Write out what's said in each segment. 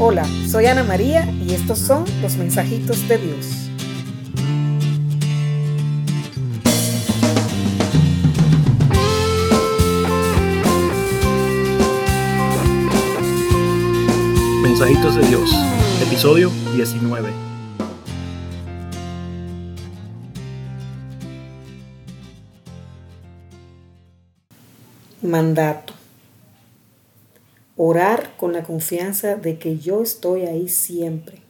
Hola, soy Ana María y estos son los mensajitos de Dios. Mensajitos de Dios, episodio 19. Mandato. Orar con la confianza de que yo estoy ahí siempre.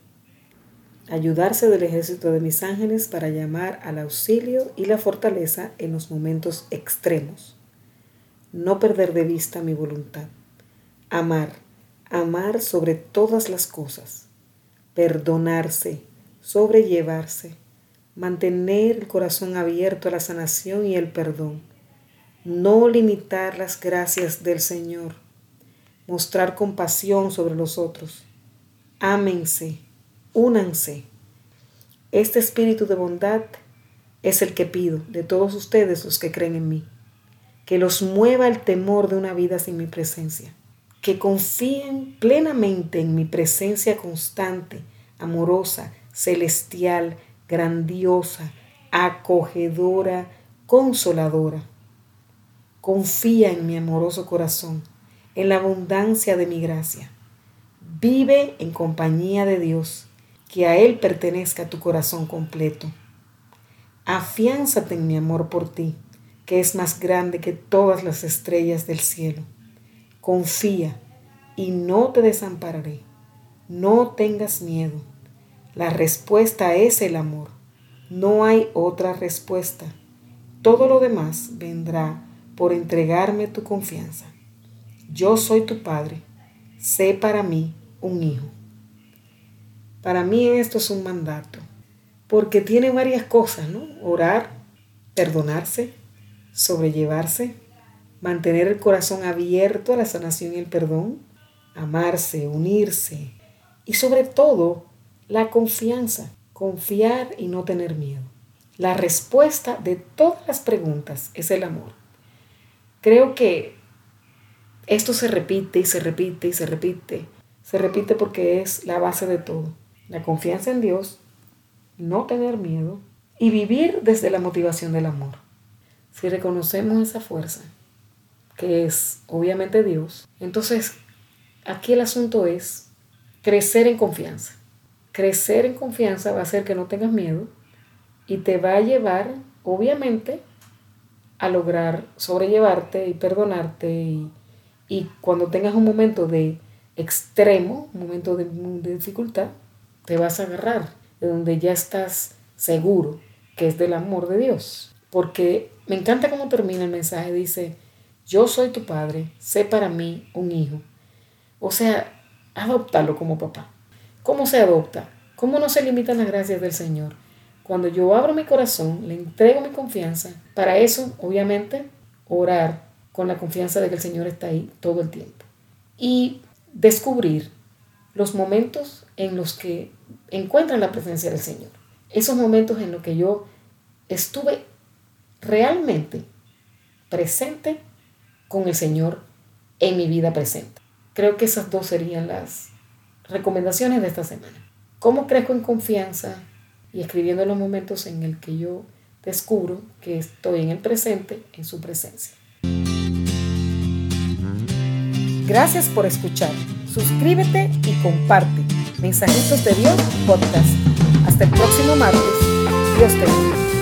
Ayudarse del ejército de mis ángeles para llamar al auxilio y la fortaleza en los momentos extremos. No perder de vista mi voluntad. Amar, amar sobre todas las cosas. Perdonarse, sobrellevarse. Mantener el corazón abierto a la sanación y el perdón. No limitar las gracias del Señor mostrar compasión sobre los otros. Ámense, únanse. Este espíritu de bondad es el que pido de todos ustedes los que creen en mí. Que los mueva el temor de una vida sin mi presencia. Que confíen plenamente en mi presencia constante, amorosa, celestial, grandiosa, acogedora, consoladora. Confía en mi amoroso corazón en la abundancia de mi gracia. Vive en compañía de Dios, que a Él pertenezca tu corazón completo. Afiánzate en mi amor por ti, que es más grande que todas las estrellas del cielo. Confía y no te desampararé. No tengas miedo. La respuesta es el amor. No hay otra respuesta. Todo lo demás vendrá por entregarme tu confianza. Yo soy tu padre, sé para mí un hijo. Para mí esto es un mandato, porque tiene varias cosas, ¿no? Orar, perdonarse, sobrellevarse, mantener el corazón abierto a la sanación y el perdón, amarse, unirse y sobre todo la confianza, confiar y no tener miedo. La respuesta de todas las preguntas es el amor. Creo que esto se repite y se repite y se repite. Se repite porque es la base de todo. La confianza en Dios, no tener miedo y vivir desde la motivación del amor. Si reconocemos esa fuerza, que es obviamente Dios, entonces aquí el asunto es crecer en confianza. Crecer en confianza va a hacer que no tengas miedo y te va a llevar, obviamente, a lograr sobrellevarte y perdonarte y cuando tengas un momento de extremo, un momento de, dificultad, te vas a agarrar de donde ya estás seguro que es del amor de Dios. Porque me encanta cómo termina el mensaje. Dice, yo soy tu padre, sé para mí un hijo. O sea, adoptalo como papá. ¿Cómo se adopta? ¿Cómo no se limitan las gracias del Señor? Cuando yo abro mi corazón, le entrego mi confianza, para eso, obviamente, orar con la confianza de que el Señor está ahí todo el tiempo. Y descubrir los momentos en los que encuentran la presencia del Señor. Esos momentos en los que yo estuve realmente presente con el Señor en mi vida presente. Creo que esas dos serían las recomendaciones de esta semana. ¿Cómo crezco en confianza y escribiendo los momentos en el que yo descubro que estoy en el presente, en su presencia? Gracias por escuchar. Suscríbete y comparte. Mensajitos de Dios Podcast. Hasta el próximo martes. Dios te bendiga.